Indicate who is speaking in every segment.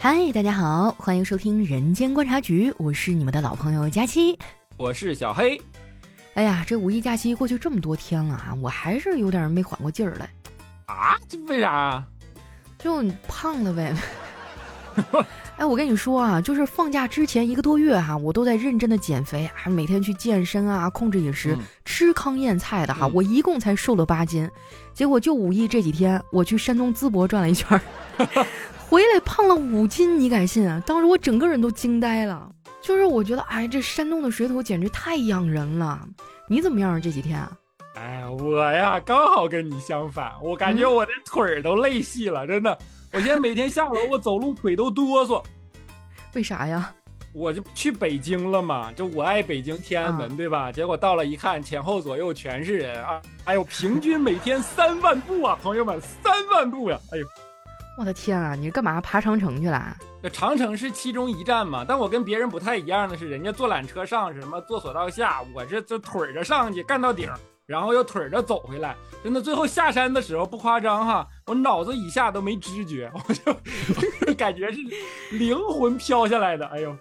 Speaker 1: 嗨，大家好，欢迎收听《人间观察局》，我是你们的老朋友佳期，
Speaker 2: 我是小黑。
Speaker 1: 哎呀，这五一假期过去这么多天了啊，我还是有点没缓过劲儿来。
Speaker 2: 啊？这为啥？
Speaker 1: 就胖了呗。哎，我跟你说啊，就是放假之前一个多月哈，我都在认真的减肥，还每天去健身啊，控制饮食，吃糠咽菜的哈，我一共才瘦了八斤。结果就五一这几天，我去山东淄博转了一圈，回来胖了五斤，你敢信啊？当时我整个人都惊呆了。就是我觉得，哎，这山东的水土简直太养人了。你怎么样啊这几天啊？
Speaker 2: 哎呀，我呀刚好跟你相反，我感觉我的腿儿都累细了，真的。我现在每天下楼，我走路腿都哆嗦。
Speaker 1: 为啥呀？
Speaker 2: 我就去北京了嘛，就我爱北京天安门，对吧？结果到了一看，前后左右全是人啊！哎呦，平均每天三万步啊，朋友们，三万步呀！哎呦，
Speaker 1: 我的天啊，你干嘛爬长城去了？
Speaker 2: 这长城是其中一站嘛，但我跟别人不太一样的是，人家坐缆车上，什么坐索道下，我这这腿着上去干到顶，然后又腿着走回来。真的，最后下山的时候不夸张哈，我脑子以下都没知觉，我就 感觉是灵魂飘下来的。哎呦，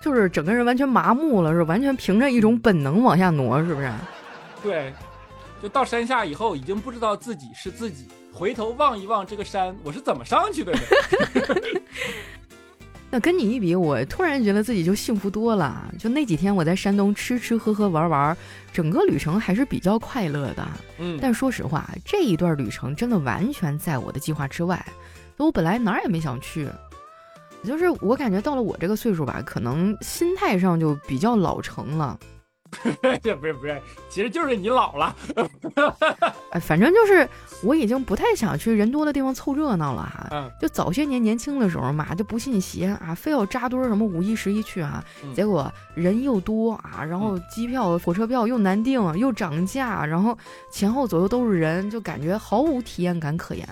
Speaker 1: 就是整个人完全麻木了，是完全凭着一种本能往下挪，是不是？
Speaker 2: 对，就到山下以后，已经不知道自己是自己，回头望一望这个山，我是怎么上去的呢？
Speaker 1: 那跟你一比，我突然觉得自己就幸福多了。就那几天我在山东吃吃喝喝玩玩，整个旅程还是比较快乐的。
Speaker 2: 嗯，
Speaker 1: 但说实话，这一段旅程真的完全在我的计划之外。我本来哪儿也没想去，就是我感觉到了我这个岁数吧，可能心态上就比较老成了。
Speaker 2: 这不是不是，其实就是你老了。
Speaker 1: 哎，反正就是我已经不太想去人多的地方凑热闹了哈。嗯。就早些年年轻的时候嘛，就不信邪啊，非要扎堆什么五一十一去啊。结果人又多啊，然后机票、火车票又难订，又涨价，然后前后左右都是人，就感觉毫无体验感可言。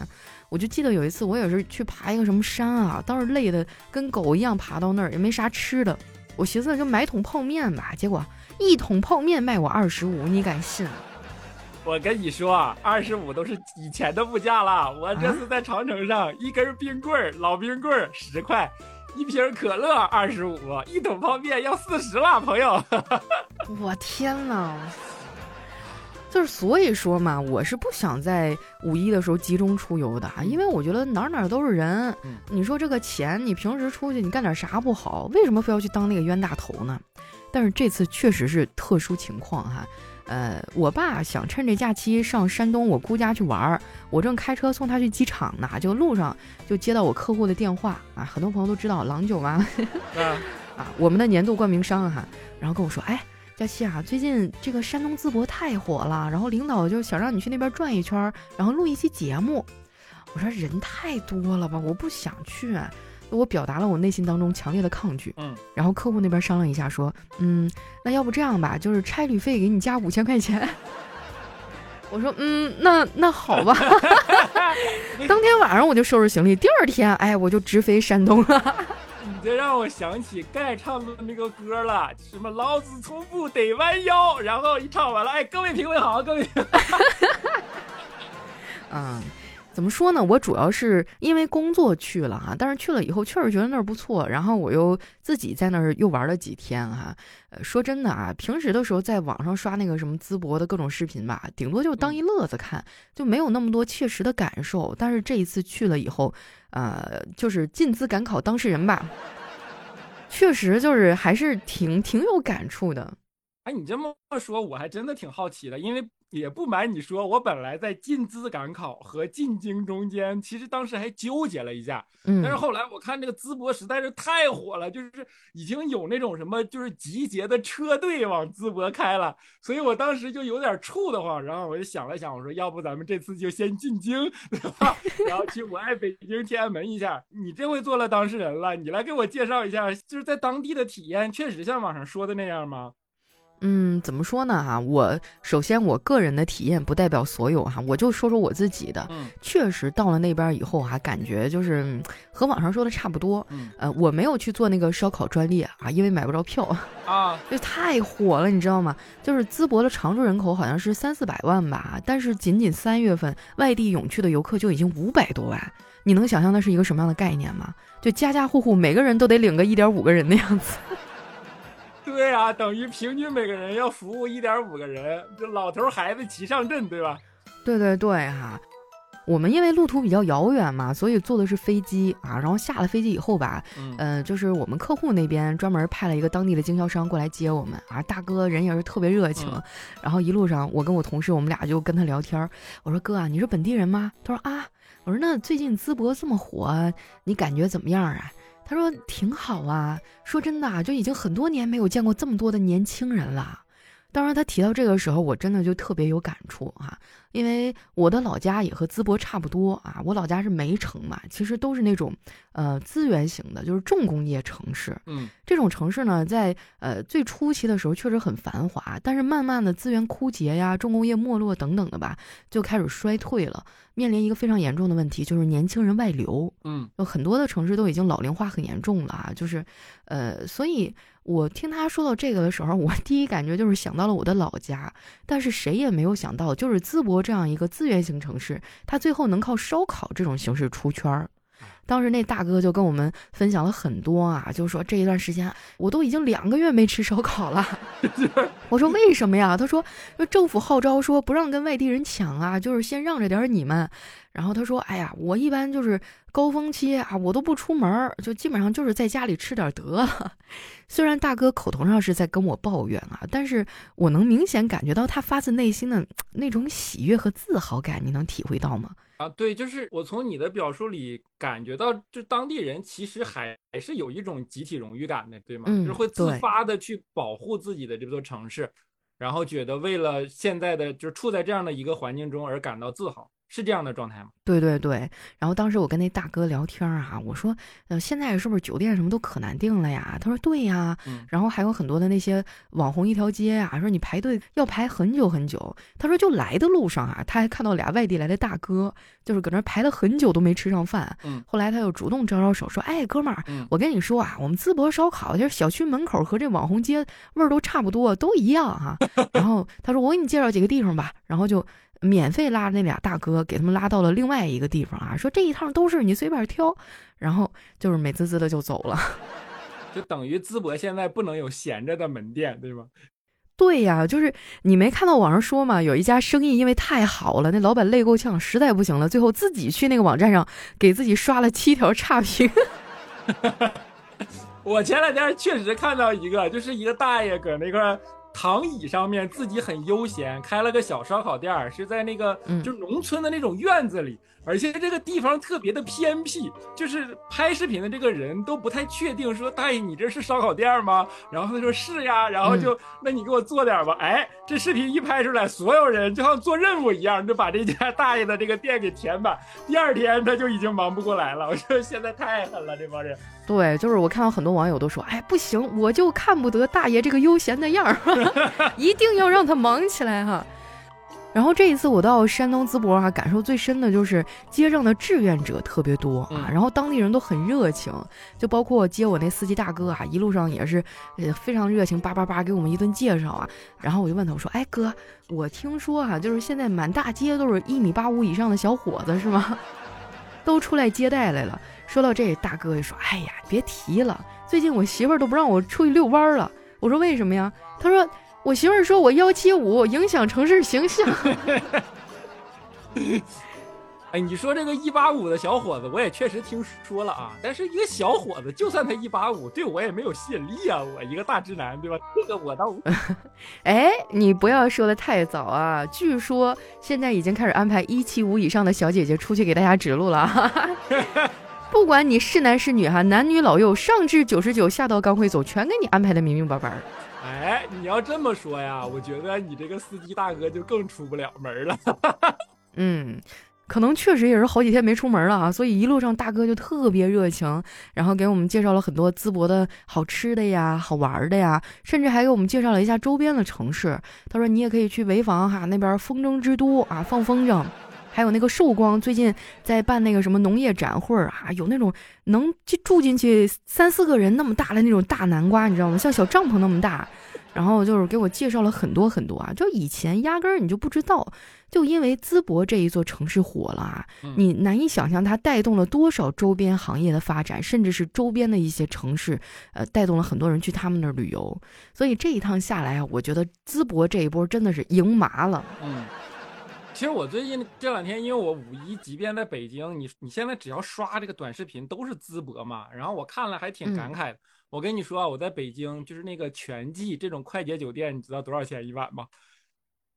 Speaker 1: 我就记得有一次，我也是去爬一个什么山啊，当时累得跟狗一样，爬到那儿也没啥吃的，我寻思就买桶泡面吧，结果。一桶泡面卖我二十五，你敢信？
Speaker 2: 我跟你说，二十五都是以前的物价了。我这次在长城上，一根冰棍儿，老冰棍儿十块，一瓶可乐二十五，一桶泡面要四十了，朋友。
Speaker 1: 我天呐！就是所以说嘛，我是不想在五一的时候集中出游的，因为我觉得哪哪都是人。你说这个钱，你平时出去你干点啥不好？为什么非要去当那个冤大头呢？但是这次确实是特殊情况哈，呃，我爸想趁这假期上山东我姑家去玩儿，我正开车送他去机场呢，就路上就接到我客户的电话啊，很多朋友都知道郎酒嘛，啊，我们的年度冠名商哈，然后跟我说，哎，佳期啊，最近这个山东淄博太火了，然后领导就想让你去那边转一圈，然后录一期节目。我说人太多了吧，我不想去。我表达了我内心当中强烈的抗拒，
Speaker 2: 嗯，
Speaker 1: 然后客户那边商量一下说，嗯，那要不这样吧，就是差旅费给你加五千块钱。我说，嗯，那那好吧。当天晚上我就收拾行李，第二天，哎，我就直飞山东了。
Speaker 2: 你这让我想起盖唱的那个歌了，什么老子从不得弯腰，然后一唱完了，哎，各位评委好，各位。
Speaker 1: 嗯。怎么说呢？我主要是因为工作去了哈，但是去了以后确实觉得那儿不错，然后我又自己在那儿又玩了几天哈。呃，说真的啊，平时的时候在网上刷那个什么淄博的各种视频吧，顶多就当一乐子看，就没有那么多切实的感受。但是这一次去了以后，呃，就是进资赶考当事人吧，确实就是还是挺挺有感触的。
Speaker 2: 哎，你这么说，我还真的挺好奇的，因为。也不瞒你说，我本来在进资赶考和进京中间，其实当时还纠结了一下。嗯，但是后来我看这个淄博实在是太火了，就是已经有那种什么就是集结的车队往淄博开了，所以我当时就有点怵得慌。然后我就想了想，我说要不咱们这次就先进京，对吧？然后去我爱北京天安门一下。你这回做了当事人了，你来给我介绍一下，就是在当地的体验，确实像网上说的那样吗？
Speaker 1: 嗯，怎么说呢？哈，我首先我个人的体验不代表所有哈，我就说说我自己的。
Speaker 2: 嗯，
Speaker 1: 确实到了那边以后哈，感觉就是和网上说的差不多。
Speaker 2: 嗯，
Speaker 1: 呃，我没有去做那个烧烤专列啊，因为买不着票
Speaker 2: 啊，
Speaker 1: 就太火了，你知道吗？就是淄博的常住人口好像是三四百万吧，但是仅仅三月份外地涌去的游客就已经五百多万。你能想象那是一个什么样的概念吗？就家家户户每个人都得领个一点五个人的样子。
Speaker 2: 对啊，等于平均每个人要服务一点五个人，这老头孩子齐上阵，对吧？
Speaker 1: 对对对哈。我们因为路途比较遥远嘛，所以坐的是飞机啊。然后下了飞机以后吧，嗯，就是我们客户那边专门派了一个当地的经销商过来接我们啊。大哥人也是特别热情，然后一路上我跟我同事我们俩就跟他聊天。我说哥啊，你是本地人吗？他说啊。我说那最近淄博这么火，你感觉怎么样啊？他说挺好啊。说真的啊，就已经很多年没有见过这么多的年轻人了。当然，他提到这个时候，我真的就特别有感触啊，因为我的老家也和淄博差不多啊，我老家是梅城嘛，其实都是那种呃资源型的，就是重工业城市。
Speaker 2: 嗯，
Speaker 1: 这种城市呢，在呃最初期的时候确实很繁华，但是慢慢的资源枯竭呀，重工业没落等等的吧，就开始衰退了，面临一个非常严重的问题，就是年轻人外流。
Speaker 2: 嗯，
Speaker 1: 有很多的城市都已经老龄化很严重了啊，就是呃，所以。我听他说到这个的时候，我第一感觉就是想到了我的老家，但是谁也没有想到，就是淄博这样一个资源型城市，它最后能靠烧烤这种形式出圈儿。当时那大哥就跟我们分享了很多啊，就说这一段时间我都已经两个月没吃烧烤了。我说为什么呀？他说政府号召说不让跟外地人抢啊，就是先让着点你们。然后他说，哎呀，我一般就是高峰期啊，我都不出门，就基本上就是在家里吃点得了。虽然大哥口头上是在跟我抱怨啊，但是我能明显感觉到他发自内心的那种喜悦和自豪感，你能体会到吗？
Speaker 2: 啊，对，就是我从你的表述里感觉到，就当地人其实还还是有一种集体荣誉感的，对吗？就是会自发的去保护自己的这座城市，然后觉得为了现在的就是处在这样的一个环境中而感到自豪。是这样的状态吗？
Speaker 1: 对对对，然后当时我跟那大哥聊天啊，我说，呃，现在是不是酒店什么都可难订了呀？他说对呀，然后还有很多的那些网红一条街啊，说你排队要排很久很久。他说就来的路上啊，他还看到俩外地来的大哥，就是搁那排了很久都没吃上饭。
Speaker 2: 嗯，
Speaker 1: 后来他又主动招招手说，哎，哥们儿，我跟你说啊，我们淄博烧烤就是小区门口和这网红街味儿都差不多，都一样哈。然后他说我给你介绍几个地方吧，然后就。免费拉那俩大哥，给他们拉到了另外一个地方啊，说这一趟都是你随便挑，然后就是美滋滋的就走了，
Speaker 2: 就等于淄博现在不能有闲着的门店，对吗？
Speaker 1: 对呀，就是你没看到网上说嘛，有一家生意因为太好了，那老板累够呛，实在不行了，最后自己去那个网站上给自己刷了七条差评。
Speaker 2: 我前两天确实看到一个，就是一个大爷搁那块。躺椅上面自己很悠闲，开了个小烧烤店儿，是在那个就农村的那种院子里。而且这个地方特别的偏僻，就是拍视频的这个人都不太确定，说大爷你这是烧烤店吗？然后他说是呀，然后就那你给我做点吧。哎，这视频一拍出来，所有人就像做任务一样，就把这家 大爷的这个店给填满。第二天他就已经忙不过来了。我说现在太狠了，这帮人。
Speaker 1: 对，就是我看到很多网友都说，哎，不行，我就看不得大爷这个悠闲的样儿，一定要让他忙起来哈。然后这一次我到山东淄博啊，感受最深的就是街上的志愿者特别多啊，然后当地人都很热情，就包括接我那司机大哥啊，一路上也是呃非常热情，叭叭叭给我们一顿介绍啊。然后我就问他，我说：“哎哥，我听说哈，就是现在满大街都是一米八五以上的小伙子是吗？都出来接待来了。”说到这，大哥就说：“哎呀，别提了，最近我媳妇儿都不让我出去遛弯了。”我说：“为什么呀？”他说。我媳妇儿说我幺七五影响城市形象。
Speaker 2: 哎，你说这个一八五的小伙子，我也确实听说了啊。但是一个小伙子，就算他一八五，对我也没有吸引力啊。我一个大直男，对吧？这个我倒……
Speaker 1: 哎，你不要说的太早啊！据说现在已经开始安排一七五以上的小姐姐出去给大家指路了。不管你是男是女哈，男女老幼，上至九十九，下到刚会走，全给你安排的明明白白。
Speaker 2: 哎，你要这么说呀，我觉得你这个司机大哥就更出不了门了。
Speaker 1: 嗯，可能确实也是好几天没出门了啊，所以一路上大哥就特别热情，然后给我们介绍了很多淄博的好吃的呀、好玩的呀，甚至还给我们介绍了一下周边的城市。他说你也可以去潍坊哈，那边风筝之都啊，放风筝。还有那个寿光最近在办那个什么农业展会啊，有那种能住进去三四个人那么大的那种大南瓜，你知道吗？像小帐篷那么大。然后就是给我介绍了很多很多啊，就以前压根儿你就不知道，就因为淄博这一座城市火了啊，你难以想象它带动了多少周边行业的发展，甚至是周边的一些城市，呃，带动了很多人去他们那儿旅游。所以这一趟下来啊，我觉得淄博这一波真的是赢麻了。
Speaker 2: 嗯，其实我最近这两天，因为我五一即便在北京，你你现在只要刷这个短视频都是淄博嘛，然后我看了还挺感慨的。我跟你说啊，我在北京就是那个全季这种快捷酒店，你知道多少钱一晚吗？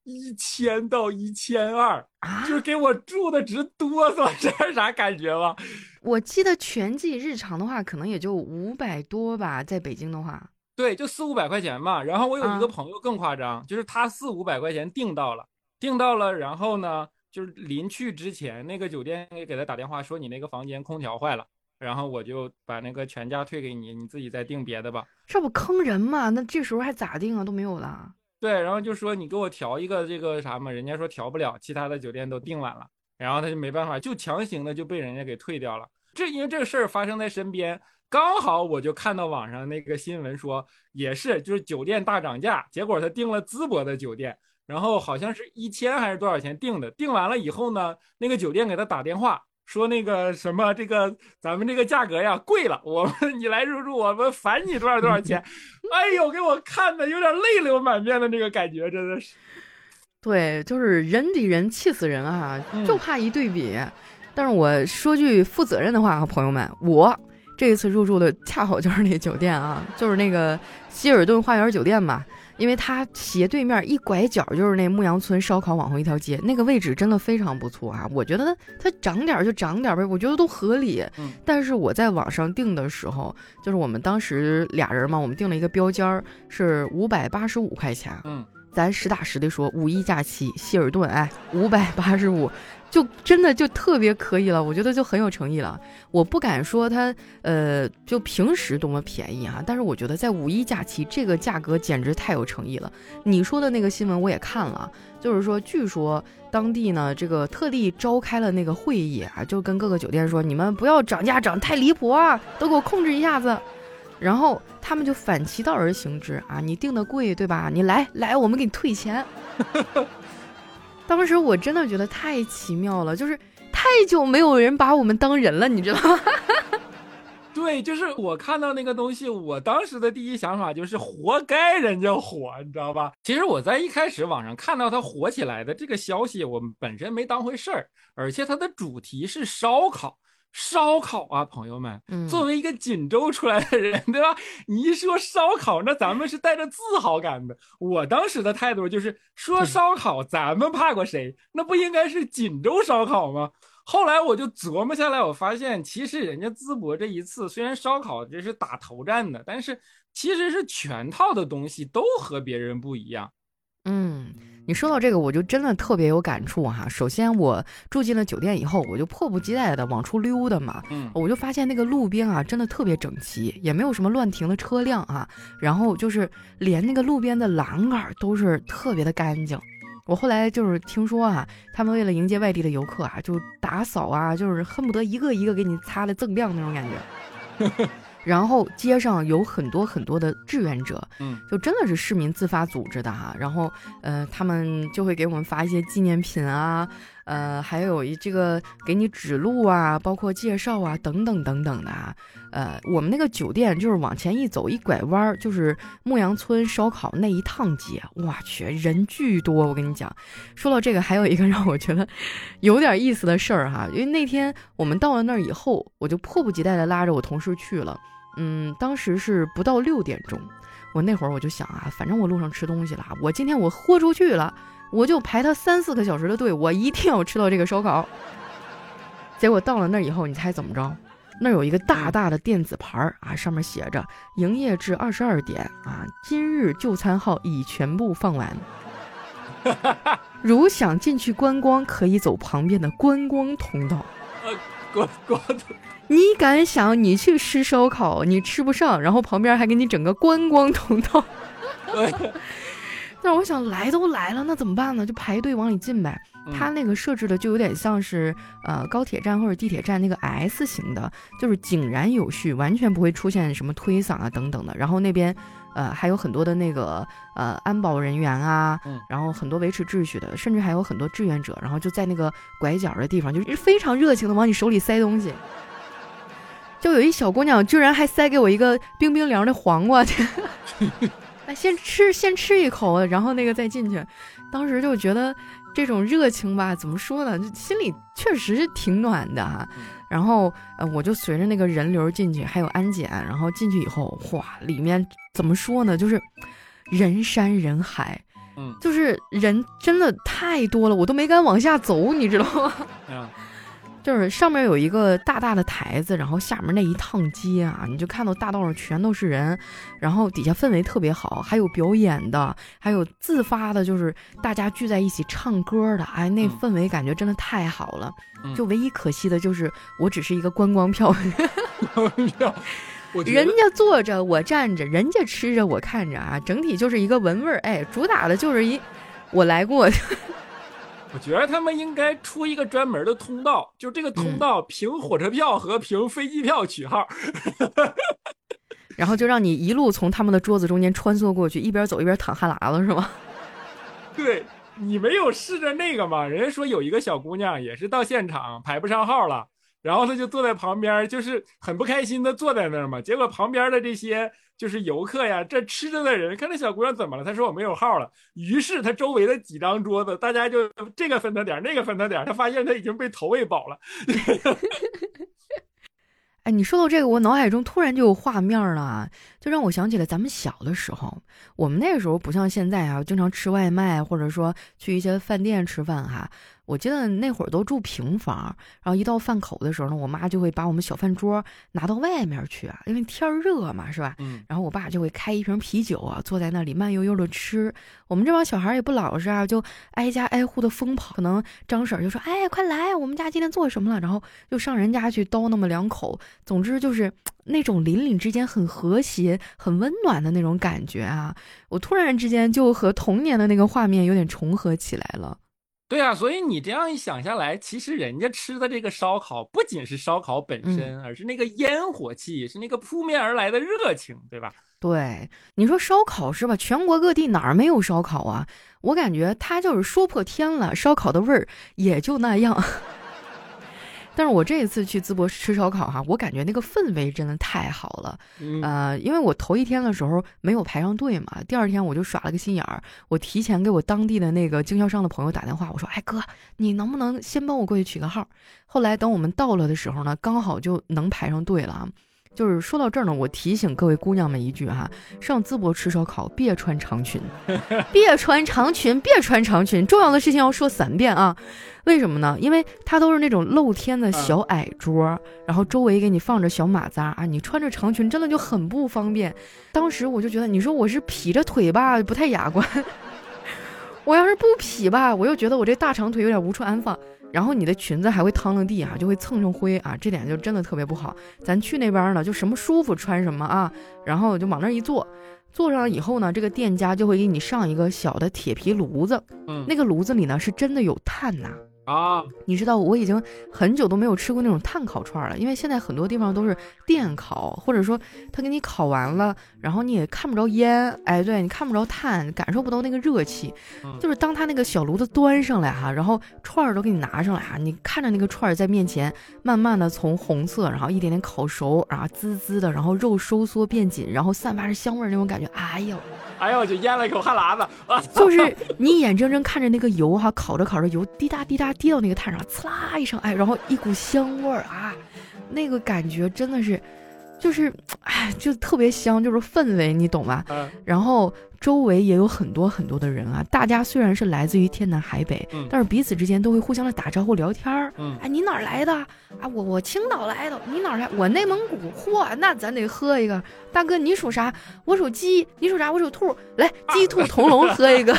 Speaker 2: 一千到一千二，就是给我住的直哆嗦，这是啥感觉吗？
Speaker 1: 我记得全季日常的话，可能也就五百多吧，在北京的话，
Speaker 2: 对，就四五百块钱嘛。然后我有一个朋友更夸张，就是他四五百块钱订到了，订到了，然后呢，就是临去之前，那个酒店给给他打电话说你那个房间空调坏了。然后我就把那个全价退给你，你自己再订别的吧。
Speaker 1: 这不坑人吗？那这时候还咋订啊？都没有了。
Speaker 2: 对，然后就说你给我调一个这个啥嘛，人家说调不了，其他的酒店都订完了，然后他就没办法，就强行的就被人家给退掉了。这因为这个事儿发生在身边，刚好我就看到网上那个新闻说，也是就是酒店大涨价，结果他订了淄博的酒店，然后好像是一千还是多少钱订的，订完了以后呢，那个酒店给他打电话。说那个什么，这个咱们这个价格呀贵了，我们你来入住，我们返你多少多少钱？哎呦，给我看的有点泪流满面的那个感觉，真的是。
Speaker 1: 对，就是人比人气死人啊，就怕一对比。但是我说句负责任的话啊，朋友们，我这一次入住的恰好就是那酒店啊，就是那个希尔顿花园酒店嘛。因为它斜对面一拐角就是那牧羊村烧烤网红一条街，那个位置真的非常不错啊！我觉得它涨点就涨点呗，我觉得都合理。
Speaker 2: 嗯。
Speaker 1: 但是我在网上订的时候，就是我们当时俩人嘛，我们订了一个标间儿是五百八十五块钱。
Speaker 2: 嗯。
Speaker 1: 咱实打实的说，五一假期希尔顿，哎，五百八十五。就真的就特别可以了，我觉得就很有诚意了。我不敢说它，呃，就平时多么便宜哈，但是我觉得在五一假期这个价格简直太有诚意了。你说的那个新闻我也看了，就是说据说当地呢这个特地召开了那个会议啊，就跟各个酒店说，你们不要涨价涨太离谱啊，都给我控制一下子。然后他们就反其道而行之啊，你订的贵对吧？你来来，我们给你退钱。当时我真的觉得太奇妙了，就是太久没有人把我们当人了，你知道吗？
Speaker 2: 对，就是我看到那个东西，我当时的第一想法就是活该人家火，你知道吧？其实我在一开始网上看到它火起来的这个消息，我本身没当回事儿，而且它的主题是烧烤。烧烤啊，朋友们，作为一个锦州出来的人，对吧？你一说烧烤，那咱们是带着自豪感的。我当时的态度就是说烧烤，咱们怕过谁？那不应该是锦州烧烤吗？后来我就琢磨下来，我发现其实人家淄博这一次虽然烧烤这是打头战的，但是其实是全套的东西都和别人不一样。
Speaker 1: 嗯。你说到这个，我就真的特别有感触哈。首先，我住进了酒店以后，我就迫不及待的往出溜达嘛。
Speaker 2: 嗯，
Speaker 1: 我就发现那个路边啊，真的特别整齐，也没有什么乱停的车辆啊。然后就是连那个路边的栏杆都是特别的干净。我后来就是听说啊，他们为了迎接外地的游客啊，就打扫啊，就是恨不得一个一个给你擦的锃亮那种感觉。然后街上有很多很多的志愿者，
Speaker 2: 嗯，
Speaker 1: 就真的是市民自发组织的哈。然后，呃，他们就会给我们发一些纪念品啊，呃，还有一这个给你指路啊，包括介绍啊，等等等等的啊。呃，我们那个酒店就是往前一走一拐弯儿，就是牧羊村烧烤那一趟街。我去，人巨多！我跟你讲，说到这个，还有一个 让我觉得有点意思的事儿哈。因为那天我们到了那儿以后，我就迫不及待的拉着我同事去了。嗯，当时是不到六点钟，我那会儿我就想啊，反正我路上吃东西了，我今天我豁出去了，我就排他三四个小时的队，我一定要吃到这个烧烤。结果到了那儿以后，你猜怎么着？那儿有一个大大的电子牌儿啊，上面写着营业至二十二点啊，今日就餐号已全部放完。如想进去观光，可以走旁边的观光通道。
Speaker 2: 呃，观光通。
Speaker 1: 你敢想，你去吃烧烤，你吃不上，然后旁边还给你整个观光通道，但是我想来都来了，那怎么办呢？就排队往里进呗。它那个设置的就有点像是呃高铁站或者地铁站那个 S 型的，就是井然有序，完全不会出现什么推搡啊等等的。然后那边呃还有很多的那个呃安保人员啊，然后很多维持秩序的，甚至还有很多志愿者，然后就在那个拐角的地方，就是非常热情的往你手里塞东西。就有一小姑娘，居然还塞给我一个冰冰凉的黄瓜，哎，先吃先吃一口，然后那个再进去。当时就觉得这种热情吧，怎么说呢？就心里确实是挺暖的哈。然后呃，我就随着那个人流进去，还有安检，然后进去以后，哇，里面怎么说呢？就是人山人海，
Speaker 2: 嗯，
Speaker 1: 就是人真的太多了，我都没敢往下走，你知道吗？就是上面有一个大大的台子，然后下面那一趟街啊，你就看到大道上全都是人，然后底下氛围特别好，还有表演的，还有自发的，就是大家聚在一起唱歌的，哎，那氛围感觉真的太好了。就唯一可惜的就是我只是一个观光票，人家坐着我站着，人家吃着我看着啊，整体就是一个闻味儿，哎，主打的就是一我来过。
Speaker 2: 我觉得他们应该出一个专门的通道，就这个通道凭火车票和凭飞机票取号，
Speaker 1: 然后就让你一路从他们的桌子中间穿梭过去，一边走一边淌哈喇子，是吗？
Speaker 2: 对你没有试着那个吗？人家说有一个小姑娘也是到现场排不上号了，然后她就坐在旁边，就是很不开心的坐在那儿嘛，结果旁边的这些。就是游客呀，这吃着的人看这小姑娘怎么了？她说我没有号了。于是她周围的几张桌子，大家就这个分她点，那个分她点。她发现她已经被投喂饱了。
Speaker 1: 哎，你说到这个，我脑海中突然就有画面了，就让我想起了咱们小的时候。我们那个时候不像现在啊，经常吃外卖，或者说去一些饭店吃饭哈。我记得那会儿都住平房，然后一到饭口的时候呢，我妈就会把我们小饭桌拿到外面去啊，因为天热嘛，是吧？
Speaker 2: 嗯。
Speaker 1: 然后我爸就会开一瓶啤酒啊，坐在那里慢悠悠的吃。我们这帮小孩也不老实啊，就挨家挨户的疯跑。可能张婶就说：“哎，快来，我们家今天做什么了？”然后就上人家去叨那么两口。总之就是 那种邻里之间很和谐、很温暖的那种感觉啊！我突然之间就和童年的那个画面有点重合起来了。
Speaker 2: 对啊，所以你这样一想下来，其实人家吃的这个烧烤不仅是烧烤本身，而是那个烟火气，是那个扑面而来的热情，对吧？
Speaker 1: 对，你说烧烤是吧？全国各地哪儿没有烧烤啊？我感觉它就是说破天了，烧烤的味儿也就那样。但是我这一次去淄博吃烧烤哈，我感觉那个氛围真的太好了。呃，因为我头一天的时候没有排上队嘛，第二天我就耍了个心眼儿，我提前给我当地的那个经销商的朋友打电话，我说：“哎哥，你能不能先帮我过去取个号？”后来等我们到了的时候呢，刚好就能排上队了。就是说到这儿呢，我提醒各位姑娘们一句哈：上淄博吃烧烤别穿长裙，别穿长裙，别穿长裙。重要的事情要说三遍啊！为什么呢？因为它都是那种露天的小矮桌，然后周围给你放着小马扎啊，你穿着长裙真的就很不方便。当时我就觉得，你说我是劈着腿吧，不太雅观；我要是不劈吧，我又觉得我这大长腿有点无处安放。然后你的裙子还会趟了地啊，就会蹭上灰啊，这点就真的特别不好。咱去那边呢，就什么舒服穿什么啊，然后就往那一坐，坐上了以后呢，这个店家就会给你上一个小的铁皮炉子，
Speaker 2: 嗯，
Speaker 1: 那个炉子里呢是真的有炭呐。
Speaker 2: 啊，
Speaker 1: 你知道我已经很久都没有吃过那种炭烤串了，因为现在很多地方都是电烤，或者说他给你烤完了，然后你也看不着烟，哎，对你看不着炭，感受不到那个热气。就是当他那个小炉子端上来哈，然后串儿都给你拿上来哈，你看着那个串儿在面前慢慢的从红色，然后一点点烤熟，然后滋滋的，然后肉收缩变紧，然后散发着香味儿那种感觉，哎呦，
Speaker 2: 哎呦，我就咽了一口哈喇子，
Speaker 1: 就是你眼睁睁看着那个油哈烤着烤着油滴答滴答。滴到那个炭上，呲啦一声，哎，然后一股香味儿啊，那个感觉真的是，就是，哎，就特别香，就是氛围，你懂吧？
Speaker 2: 嗯。
Speaker 1: 然后周围也有很多很多的人啊，大家虽然是来自于天南海北，但是彼此之间都会互相的打招呼聊天儿。
Speaker 2: 嗯。
Speaker 1: 哎，你哪儿来的？啊，我我青岛来的。你哪儿来？我内蒙古。嚯，那咱得喝一个。大哥，你属啥？我属鸡。你属啥？我属兔。来，鸡兔同笼，喝一个。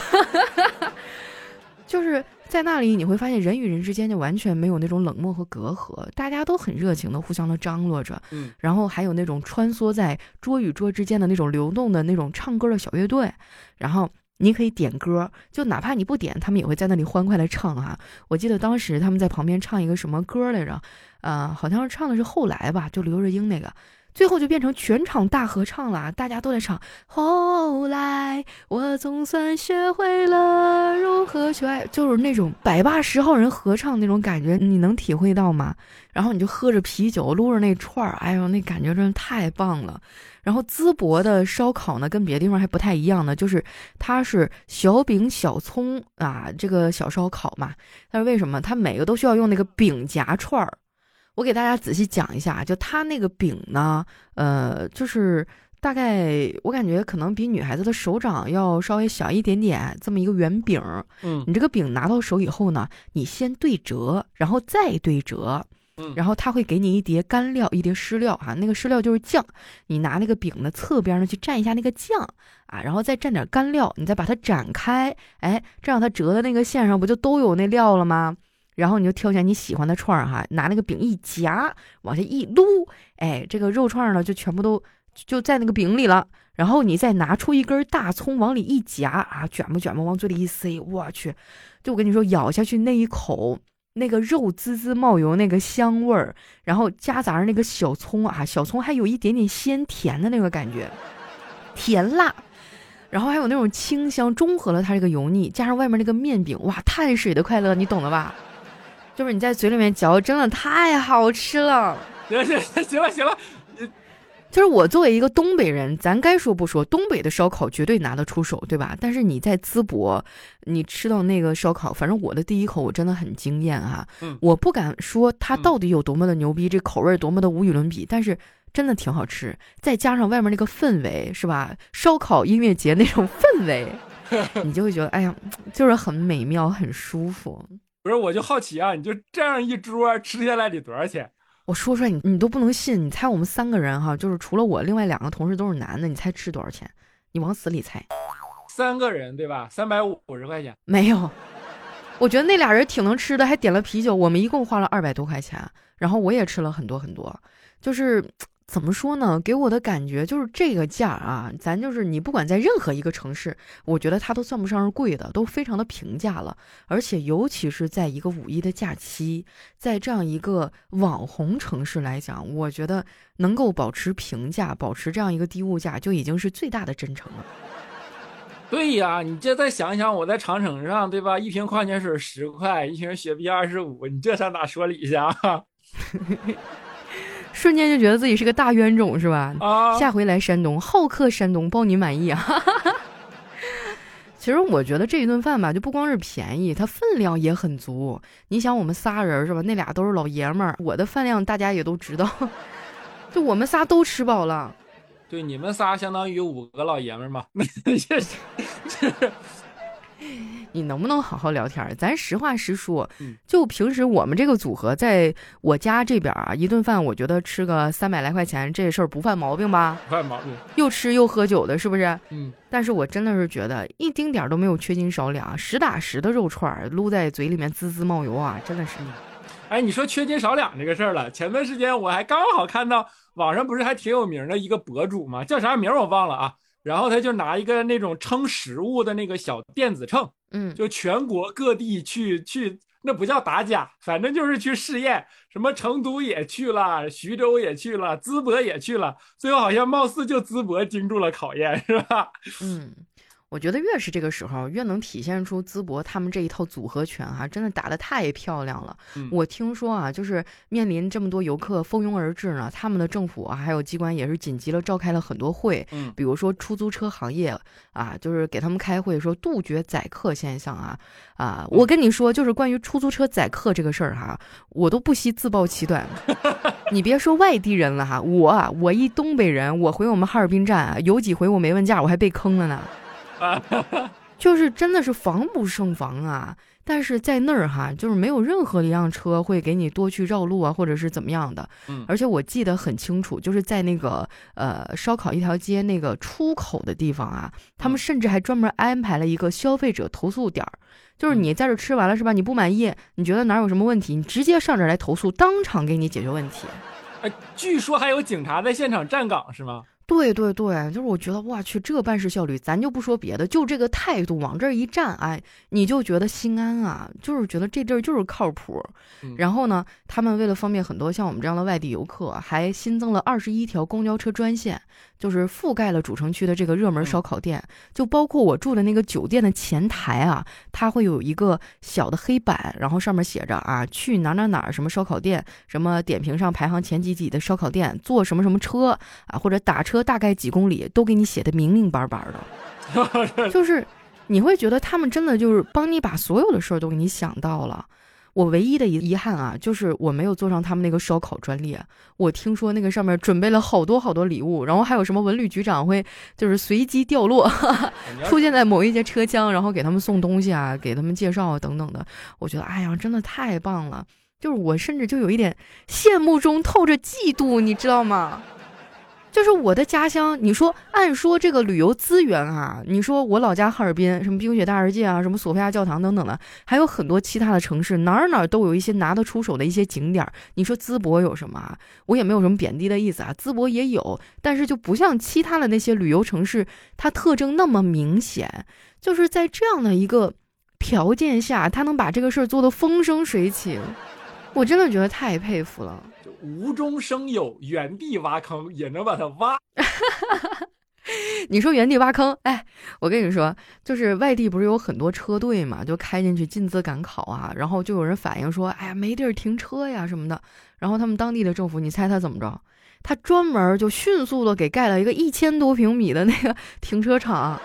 Speaker 1: 就是。在那里你会发现人与人之间就完全没有那种冷漠和隔阂，大家都很热情的互相的张罗着，
Speaker 2: 嗯，
Speaker 1: 然后还有那种穿梭在桌与桌之间的那种流动的那种唱歌的小乐队，然后你可以点歌，就哪怕你不点，他们也会在那里欢快的唱哈。我记得当时他们在旁边唱一个什么歌来着？呃，好像是唱的是后来吧，就刘若英那个。最后就变成全场大合唱了，大家都在唱。后来我总算学会了如何去爱，就是那种百八十号人合唱那种感觉，你能体会到吗？然后你就喝着啤酒，撸着那串儿，哎呦，那感觉真是太棒了。然后淄博的烧烤呢，跟别的地方还不太一样呢，就是它是小饼小葱啊，这个小烧烤嘛。但是为什么它每个都需要用那个饼夹串儿？我给大家仔细讲一下，就它那个饼呢，呃，就是大概我感觉可能比女孩子的手掌要稍微小一点点，这么一个圆饼。
Speaker 2: 嗯，
Speaker 1: 你这个饼拿到手以后呢，你先对折，然后再对折，
Speaker 2: 嗯，
Speaker 1: 然后他会给你一碟干料，一碟湿料哈，那个湿料就是酱，你拿那个饼的侧边呢去蘸一下那个酱啊，然后再蘸点干料，你再把它展开，哎，这样它折的那个线上不就都有那料了吗？然后你就挑选你喜欢的串儿哈，拿那个饼一夹，往下一撸，哎，这个肉串呢就全部都就在那个饼里了。然后你再拿出一根大葱往里一夹啊，卷吧卷吧往嘴里一塞，我去，就我跟你说，咬下去那一口，那个肉滋滋冒油那个香味儿，然后夹杂着那个小葱啊，小葱还有一点点鲜甜的那个感觉，甜辣，然后还有那种清香，中和了它这个油腻，加上外面那个面饼，哇，碳水的快乐，你懂了吧？就是你在嘴里面嚼，真的太好吃了。
Speaker 2: 行行行了行了，
Speaker 1: 就是我作为一个东北人，咱该说不说，东北的烧烤绝对拿得出手，对吧？但是你在淄博，你吃到那个烧烤，反正我的第一口我真的很惊艳哈。
Speaker 2: 嗯，
Speaker 1: 我不敢说它到底有多么的牛逼，这口味多么的无与伦比，但是真的挺好吃。再加上外面那个氛围，是吧？烧烤音乐节那种氛围，你就会觉得，哎呀，就是很美妙，很舒服。
Speaker 2: 不是，我就好奇啊，你就这样一桌吃下来得多少钱？
Speaker 1: 我说出来你你都不能信，你猜我们三个人哈，就是除了我，另外两个同事都是男的，你猜吃多少钱？你往死里猜。
Speaker 2: 三个人对吧？三百五十块钱。
Speaker 1: 没有，我觉得那俩人挺能吃的，还点了啤酒。我们一共花了二百多块钱，然后我也吃了很多很多，就是。怎么说呢？给我的感觉就是这个价啊，咱就是你不管在任何一个城市，我觉得它都算不上是贵的，都非常的平价了。而且尤其是在一个五一的假期，在这样一个网红城市来讲，我觉得能够保持平价，保持这样一个低物价，就已经是最大的真诚了。
Speaker 2: 对呀，你这再想想，我在长城上，对吧？一瓶矿泉水十块，一瓶雪碧二十五，你这上哪说理去啊？
Speaker 1: 瞬间就觉得自己是个大冤种，是吧？
Speaker 2: 啊！
Speaker 1: 下回来山东，好客山东，包你满意啊！其实我觉得这一顿饭吧，就不光是便宜，它分量也很足。你想，我们仨人是吧？那俩都是老爷们儿，我的饭量大家也都知道，就我们仨都吃饱了。
Speaker 2: 对，你们仨相当于五个老爷们儿嘛？
Speaker 1: 你能不能好好聊天？咱实话实说，就平时我们这个组合，在我家这边啊，一顿饭我觉得吃个三百来块钱，这事儿不犯毛病吧？
Speaker 2: 不犯毛病。
Speaker 1: 又吃又喝酒的，是不是？
Speaker 2: 嗯。
Speaker 1: 但是我真的是觉得一丁点儿都没有缺斤少两，实打实的肉串撸在嘴里面滋滋冒油啊，真的是。
Speaker 2: 哎，你说缺斤少两这个事儿了，前段时间我还刚好看到网上不是还挺有名的一个博主吗？叫啥名我忘了啊。然后他就拿一个那种称食物的那个小电子秤，
Speaker 1: 嗯，
Speaker 2: 就全国各地去去，那不叫打假，反正就是去试验，什么成都也去了，徐州也去了，淄博也去了，最后好像貌似就淄博经住了考验，是吧？
Speaker 1: 嗯。我觉得越是这个时候，越能体现出淄博他们这一套组合拳哈，真的打得太漂亮了。我听说啊，就是面临这么多游客蜂拥而至呢，他们的政府啊还有机关也是紧急了召开了很多会，
Speaker 2: 嗯，
Speaker 1: 比如说出租车行业啊，就是给他们开会说杜绝宰客现象啊啊！我跟你说，就是关于出租车宰客这个事儿哈，我都不惜自曝其短。你别说外地人了哈，我啊，我一东北人，我回我们哈尔滨站啊，有几回我没问价，我还被坑了呢。
Speaker 2: 啊，
Speaker 1: 就是真的是防不胜防啊！但是在那儿哈，就是没有任何一辆车会给你多去绕路啊，或者是怎么样的。
Speaker 2: 嗯，
Speaker 1: 而且我记得很清楚，就是在那个呃烧烤一条街那个出口的地方啊，他们甚至还专门安排了一个消费者投诉点儿，就是你在这吃完了是吧？你不满意，你觉得哪有什么问题，你直接上这儿来投诉，当场给你解决问题。
Speaker 2: 哎，据说还有警察在现场站岗是吗？
Speaker 1: 对，对对对，就是我觉得我去这办事效率，咱就不说别的，就这个态度往这儿一站，哎，你就觉得心安啊，就是觉得这地儿就是靠谱。然后呢，他们为了方便很多像我们这样的外地游客，还新增了二十一条公交车专线，就是覆盖了主城区的这个热门烧烤店，就包括我住的那个酒店的前台啊，它会有一个小的黑板，然后上面写着啊，去哪哪哪什么烧烤店，什么点评上排行前几几的烧烤店，坐什么什么车啊，或者打车大概几公里，都给你写的明明白白的，就是你会觉得他们真的就是帮你把所有的事儿都给你想到了。我唯一的遗遗憾啊，就是我没有坐上他们那个烧烤专列。我听说那个上面准备了好多好多礼物，然后还有什么文旅局长会就是随机掉落，出现在某一节车厢，然后给他们送东西啊，给他们介绍啊等等的。我觉得，哎呀，真的太棒了！就是我甚至就有一点羡慕中透着嫉妒，你知道吗？就是我的家乡，你说按说这个旅游资源啊，你说我老家哈尔滨，什么冰雪大世界啊，什么索菲亚教堂等等的，还有很多其他的城市，哪儿哪儿都有一些拿得出手的一些景点。你说淄博有什么啊？我也没有什么贬低的意思啊，淄博也有，但是就不像其他的那些旅游城市，它特征那么明显。就是在这样的一个条件下，他能把这个事儿做得风生水起，我真的觉得太佩服了。
Speaker 2: 无中生有，原地挖坑也能把它挖。
Speaker 1: 你说原地挖坑，哎，我跟你说，就是外地不是有很多车队嘛，就开进去进资赶考啊，然后就有人反映说，哎呀，没地儿停车呀什么的。然后他们当地的政府，你猜他怎么着？他专门就迅速的给盖了一个一千多平米的那个 停车场。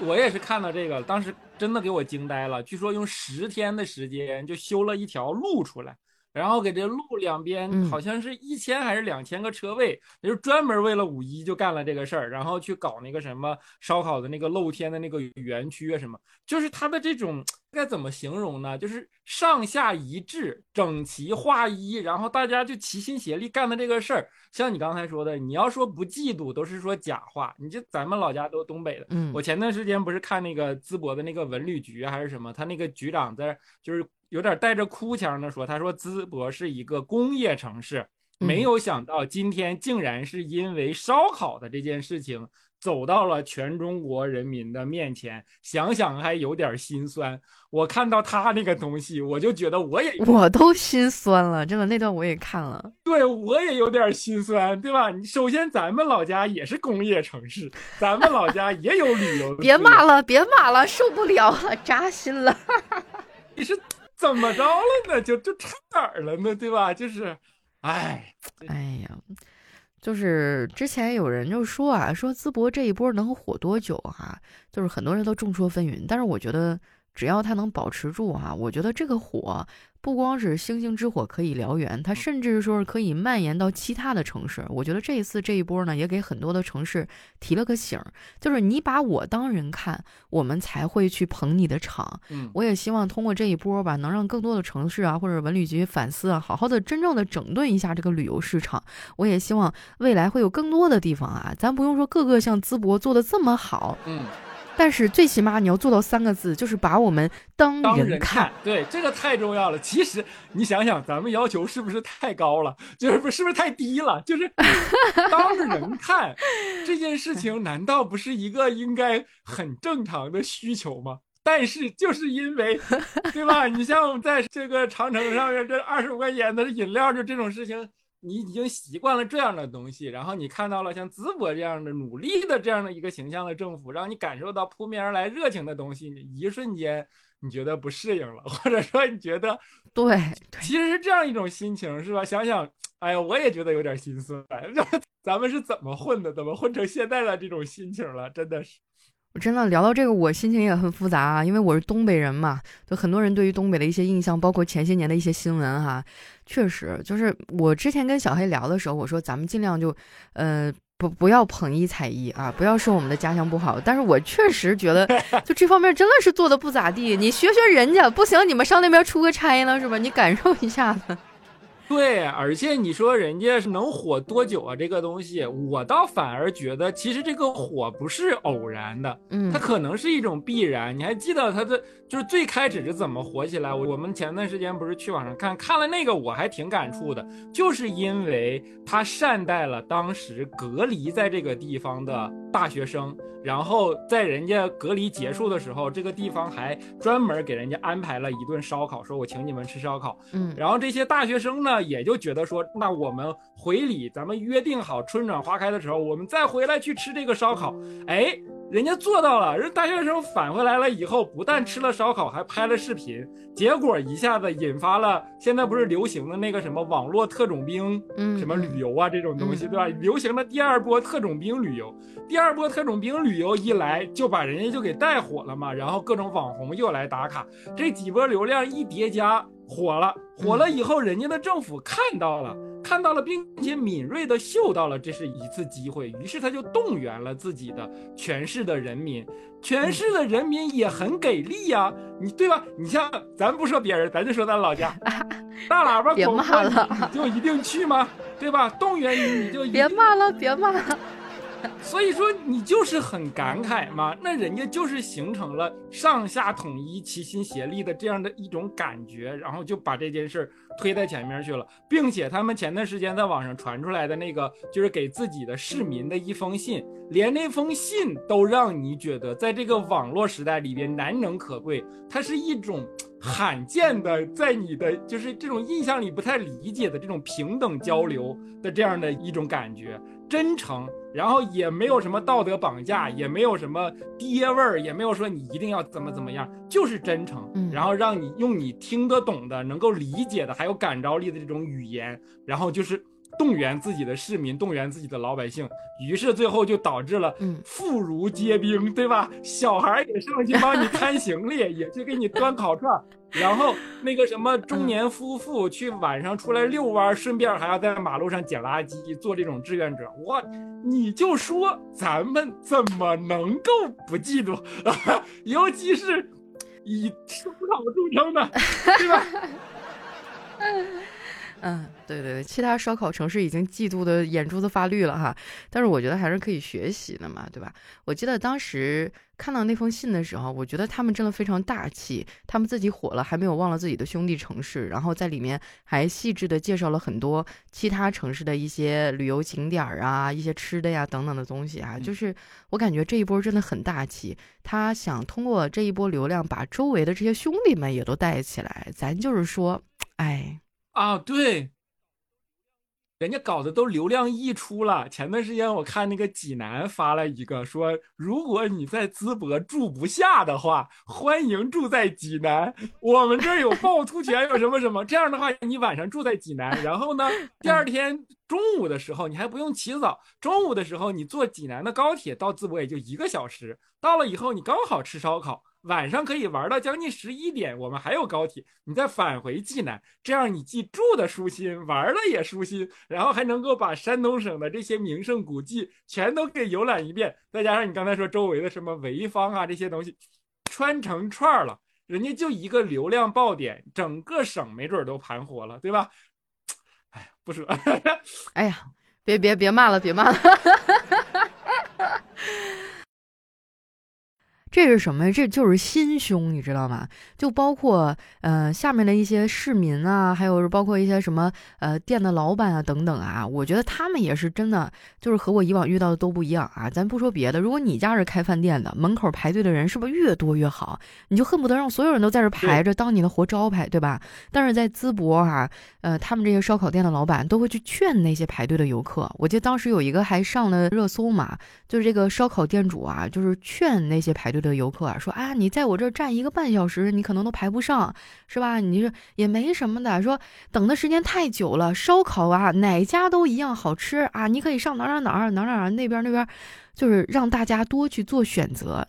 Speaker 2: 我也是看到这个，当时真的给我惊呆了。据说用十天的时间就修了一条路出来。然后给这路两边好像是一千还是两千个车位，也就专门为了五一就干了这个事儿，然后去搞那个什么烧烤的那个露天的那个园区啊什么，就是它的这种该怎么形容呢？就是上下一致、整齐划一，然后大家就齐心协力干的这个事儿。像你刚才说的，你要说不嫉妒都是说假话。你就咱们老家都东北的，嗯，我前段时间不是看那个淄博的那个文旅局还是什么，他那个局长在就是。有点带着哭腔的说：“他说淄博是一个工业城市，没有想到今天竟然是因为烧烤的这件事情走到了全中国人民的面前，想想还有点心酸。我看到他那个东西，我就觉得我也
Speaker 1: 我都心酸了，真的那段我也看了，
Speaker 2: 对我也有点心酸，对吧？首先咱们老家也是工业城市，咱们老家也有旅游，
Speaker 1: 别骂了，别骂了，受不了了，扎心了，
Speaker 2: 你是。”怎么着了呢？就就差哪儿了呢？对吧？就是，哎，
Speaker 1: 哎呀，就是之前有人就说啊，说淄博这一波能火多久啊？就是很多人都众说纷纭，但是我觉得只要它能保持住哈，我觉得这个火。不光是星星之火可以燎原，它甚至说是可以蔓延到其他的城市。我觉得这一次这一波呢，也给很多的城市提了个醒，就是你把我当人看，我们才会去捧你的场。
Speaker 2: 嗯，
Speaker 1: 我也希望通过这一波吧，能让更多的城市啊，或者文旅局反思啊，好好的真正的整顿一下这个旅游市场。我也希望未来会有更多的地方啊，咱不用说个个像淄博做的这么好。
Speaker 2: 嗯。
Speaker 1: 但是最起码你要做到三个字，就是把我们当
Speaker 2: 人
Speaker 1: 看。
Speaker 2: 对，这个太重要了。其实你想想，咱们要求是不是太高了？就是不是不是太低了？就是 当人看这件事情，难道不是一个应该很正常的需求吗？但是就是因为，对吧？你像在这个长城上面，这二十五块钱的饮料，就这种事情。你已经习惯了这样的东西，然后你看到了像淄博这样的努力的这样的一个形象的政府，让你感受到扑面而来热情的东西，你一瞬间你觉得不适应了，或者说你觉得
Speaker 1: 对，
Speaker 2: 其实是这样一种心情，是吧？想想，哎呀，我也觉得有点心酸，咱们是怎么混的？怎么混成现在的这种心情了？真的是。
Speaker 1: 我真的聊到这个，我心情也很复杂啊，因为我是东北人嘛，就很多人对于东北的一些印象，包括前些年的一些新闻哈，确实就是我之前跟小黑聊的时候，我说咱们尽量就，呃，不不要捧一踩一啊，不要说我们的家乡不好，但是我确实觉得 就这方面真的是做的不咋地，你学学人家不行，你们上那边出个差呢是吧？你感受一下子。
Speaker 2: 对，而且你说人家是能火多久啊？这个东西，我倒反而觉得，其实这个火不是偶然的，嗯，它可能是一种必然。你还记得它的就是最开始是怎么火起来？我们前段时间不是去网上看看了那个，我还挺感触的，就是因为他善待了当时隔离在这个地方的大学生。然后在人家隔离结束的时候，这个地方还专门给人家安排了一顿烧烤，说我请你们吃烧烤。嗯，然后这些大学生呢，也就觉得说，那我们回礼，咱们约定好春暖花开的时候，我们再回来去吃这个烧烤。哎。人家做到了，人大学生返回来了以后，不但吃了烧烤，还拍了视频，结果一下子引发了现在不是流行的那个什么网络特种兵，嗯，什么旅游啊这种东西，对吧？流行的第二波特种兵旅游，第二波特种兵旅游一来，就把人家就给带火了嘛，然后各种网红又来打卡，这几波流量一叠加，火了，火了以后，人家的政府看到了。看到了，并且敏锐的嗅到了这是一次机会，于是他就动员了自己的全市的人民，全市的人民也很给力呀，你对吧？你像咱不说别人，咱就说咱老家，大喇叭
Speaker 1: 别骂了，
Speaker 2: 你就一定去吗？对吧？动员你，你就
Speaker 1: 别骂了，别骂了。
Speaker 2: 所以说你就是很感慨嘛，那人家就是形成了上下统一、齐心协力的这样的一种感觉，然后就把这件事儿推在前面去了，并且他们前段时间在网上传出来的那个，就是给自己的市民的一封信，连那封信都让你觉得，在这个网络时代里边难能可贵，它是一种罕见的，在你的就是这种印象里不太理解的这种平等交流的这样的一种感觉。真诚，然后也没有什么道德绑架，也没有什么爹味儿，也没有说你一定要怎么怎么样，就是真诚，然后让你用你听得懂的、能够理解的、还有感召力的这种语言，然后就是。动员自己的市民，动员自己的老百姓，于是最后就导致了妇孺皆兵，对吧？小孩也上去帮你 看行李，也去给你端烤串，然后那个什么中年夫妇去晚上出来遛弯，顺便还要在马路上捡垃圾，做这种志愿者。我，你就说咱们怎么能够不嫉妒？尤其是以烧烤著称的，对吧？
Speaker 1: 嗯，对对对，其他烧烤城市已经嫉妒的眼珠子发绿了哈，但是我觉得还是可以学习的嘛，对吧？我记得当时看到那封信的时候，我觉得他们真的非常大气，他们自己火了，还没有忘了自己的兄弟城市，然后在里面还细致的介绍了很多其他城市的一些旅游景点啊、一些吃的呀等等的东西啊，就是我感觉这一波真的很大气，他想通过这一波流量把周围的这些兄弟们也都带起来，咱就是说，哎。
Speaker 2: 啊，对，人家搞的都流量溢出了。前段时间我看那个济南发了一个，说如果你在淄博住不下的话，欢迎住在济南，我们这儿有趵突泉，有什么什么。这样的话，你晚上住在济南，然后呢，第二天中午的时候你还不用起早，中午的时候你坐济南的高铁到淄博也就一个小时，到了以后你刚好吃烧烤。晚上可以玩到将近十一点，我们还有高铁，你再返回济南，这样你既住的舒心，玩的也舒心，然后还能够把山东省的这些名胜古迹全都给游览一遍，再加上你刚才说周围的什么潍坊啊这些东西，穿成串了，人家就一个流量爆点，整个省没准都盘活了，对吧？哎，不说，
Speaker 1: 哎呀，别别别骂了，别骂了。这是什么呀？这就是心胸，你知道吗？就包括呃下面的一些市民啊，还有包括一些什么呃店的老板啊等等啊，我觉得他们也是真的，就是和我以往遇到的都不一样啊。咱不说别的，如果你家是开饭店的，门口排队的人是不是越多越好？你就恨不得让所有人都在这排着，当你的活招牌，对吧？但是在淄博哈，呃，他们这些烧烤店的老板都会去劝那些排队的游客。我记得当时有一个还上了热搜嘛，就是这个烧烤店主啊，就是劝那些排队。的游客啊，说啊，你在我这儿站一个半小时，你可能都排不上，是吧？你说也没什么的，说等的时间太久了，烧烤啊，哪家都一样好吃啊，你可以上哪哪哪儿哪哪儿那边那边，就是让大家多去做选择。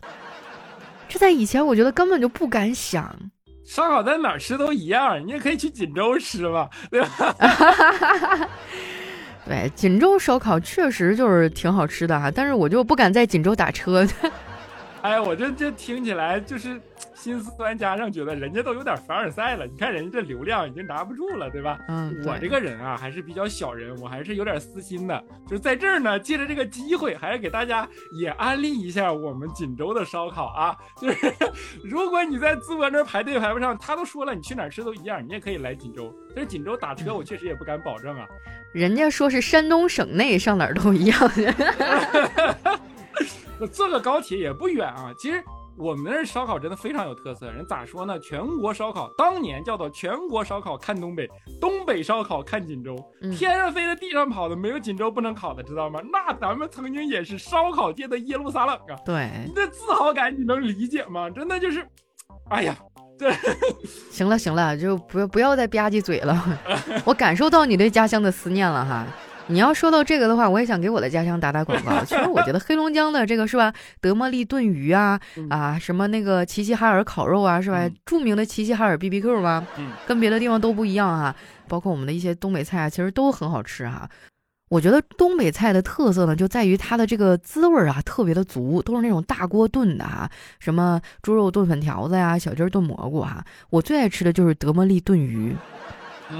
Speaker 1: 这在以前我觉得根本就不敢想，
Speaker 2: 烧烤在哪儿吃都一样，你也可以去锦州吃嘛，对吧？
Speaker 1: 对，锦州烧烤确实就是挺好吃的哈，但是我就不敢在锦州打车。
Speaker 2: 哎，我这这听起来就是心酸加上觉得人家都有点凡尔赛了，你看人家这流量已经拿不住了，对吧？
Speaker 1: 嗯，
Speaker 2: 我这个人啊还是比较小人，我还是有点私心的，就是在这儿呢，借着这个机会，还是给大家也安利一下我们锦州的烧烤啊。就是 如果你在淄博那儿排队排不上，他都说了，你去哪儿吃都一样，你也可以来锦州。但是锦州打车，我确实也不敢保证啊。
Speaker 1: 人家说是山东省内，上哪儿都一样。
Speaker 2: 坐个高铁也不远啊。其实。我们那儿烧烤真的非常有特色，人咋说呢？全国烧烤当年叫做全国烧烤看东北，东北烧烤看锦州，天上飞的地上跑的，没有锦州不能烤的，知道吗？那咱们曾经也是烧烤界的耶路撒冷啊！
Speaker 1: 对，
Speaker 2: 那自豪感你能理解吗？真的就是，哎呀，对，
Speaker 1: 行了行了，就不不要再吧唧嘴了，我感受到你对家乡的思念了哈。你要说到这个的话，我也想给我的家乡打打广告。其实我觉得黑龙江的这个是吧，德莫利炖鱼啊，啊什么那个齐齐哈尔烤肉啊，是吧？著名的齐齐哈尔 B B Q 吗？嗯，跟别的地方都不一样啊。包括我们的一些东北菜啊，其实都很好吃哈。我觉得东北菜的特色呢，就在于它的这个滋味啊，特别的足，都是那种大锅炖的哈，什么猪肉炖粉条子呀，小鸡炖蘑菇哈。我最爱吃的就是德莫利炖鱼。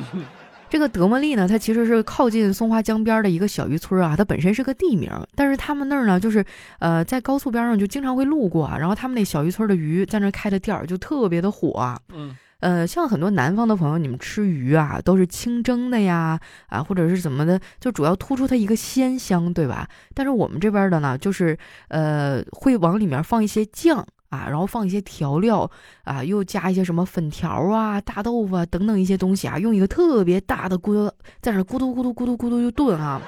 Speaker 1: 这个德莫利呢，它其实是靠近松花江边的一个小渔村啊，它本身是个地名，但是他们那儿呢，就是呃，在高速边上就经常会路过，然后他们那小渔村的鱼在那开的店儿就特别的火。嗯，呃，像很多南方的朋友，你们吃鱼啊，都是清蒸的呀，啊，或者是怎么的，就主要突出它一个鲜香，对吧？但是我们这边的呢，就是呃，会往里面放一些酱。啊，然后放一些调料啊，又加一些什么粉条啊、大豆腐啊等等一些东西啊，用一个特别大的锅在那咕嘟咕嘟咕嘟咕嘟就炖啊。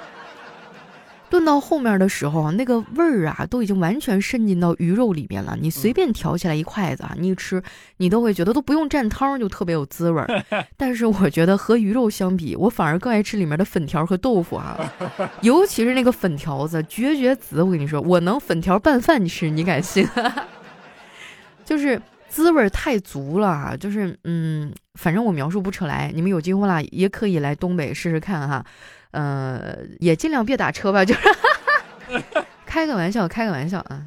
Speaker 1: 炖到后面的时候啊，那个味儿啊都已经完全渗进到鱼肉里面了。你随便挑起来一筷子啊，你一吃，你都会觉得都不用蘸汤就特别有滋味儿。但是我觉得和鱼肉相比，我反而更爱吃里面的粉条和豆腐啊，尤其是那个粉条子，绝绝子！我跟你说，我能粉条拌饭吃，你敢信？就是滋味太足了，就是嗯，反正我描述不出来。你们有机会啦，也可以来东北试试看哈。呃，也尽量别打车吧，就是 开个玩笑，开个玩笑啊。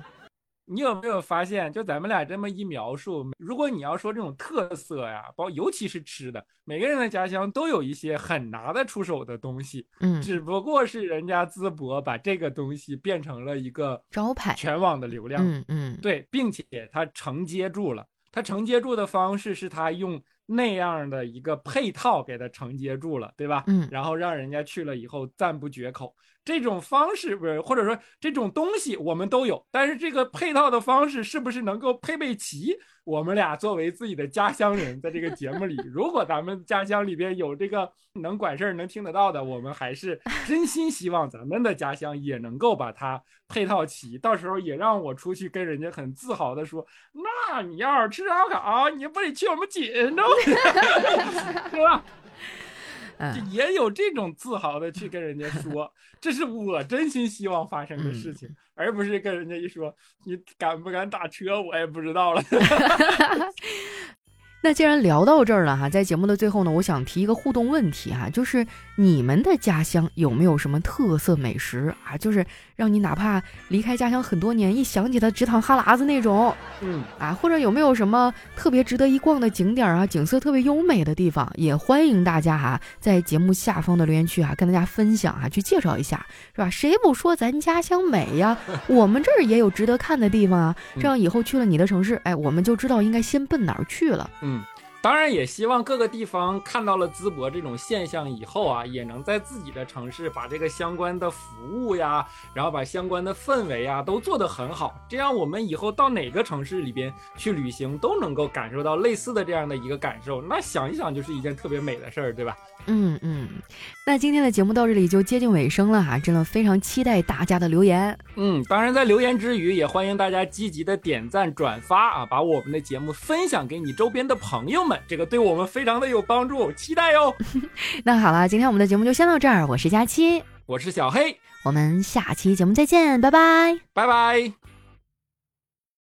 Speaker 2: 你有没有发现，就咱们俩这么一描述，如果你要说这种特色呀，包尤其是吃的，每个人的家乡都有一些很拿得出手的东西，嗯，只不过是人家淄博把这个东西变成了一个
Speaker 1: 招牌，
Speaker 2: 全网的流量，
Speaker 1: 嗯嗯，
Speaker 2: 对，并且它承接住了，它承接住的方式是它用那样的一个配套给它承接住了，对吧？嗯，然后让人家去了以后赞不绝口。这种方式不是，或者说这种东西我们都有，但是这个配套的方式是不是能够配备齐？我们俩作为自己的家乡人，在这个节目里，如果咱们家乡里边有这个能管事儿、能听得到的，我们还是真心希望咱们的家乡也能够把它配套齐，到时候也让我出去跟人家很自豪的说：那你要是吃烧烤，你不得去我们锦州，是吧？也有这种自豪的去跟人家说，这是我真心希望发生的事情，而不是跟人家一说你敢不敢打车，我也不知道了。
Speaker 1: 那既然聊到这儿了哈，在节目的最后呢，我想提一个互动问题哈，就是你们的家乡有没有什么特色美食啊？就是让你哪怕离开家乡很多年，一想起它直淌哈喇子那种，嗯啊，或者有没有什么特别值得一逛的景点啊，景色特别优美的地方，也欢迎大家哈，在节目下方的留言区啊，跟大家分享啊，去介绍一下，是吧？谁不说咱家乡美呀？我们这儿也有值得看的地方啊，这样以后去了你的城市，哎，我们就知道应该先奔哪儿去了。
Speaker 2: 当然也希望各个地方看到了淄博这种现象以后啊，也能在自己的城市把这个相关的服务呀，然后把相关的氛围啊都做得很好，这样我们以后到哪个城市里边去旅行都能够感受到类似的这样的一个感受，那想一想就是一件特别美的事儿，对吧？
Speaker 1: 嗯嗯，那今天的节目到这里就接近尾声了哈，真的非常期待大家的留言。
Speaker 2: 嗯，当然在留言之余，也欢迎大家积极的点赞转发啊，把我们的节目分享给你周边的朋友们，这个对我们非常的有帮助，期待哟。
Speaker 1: 那好了，今天我们的节目就先到这儿，我是佳期，
Speaker 2: 我是小黑，
Speaker 1: 我们下期节目再见，拜拜，
Speaker 2: 拜拜。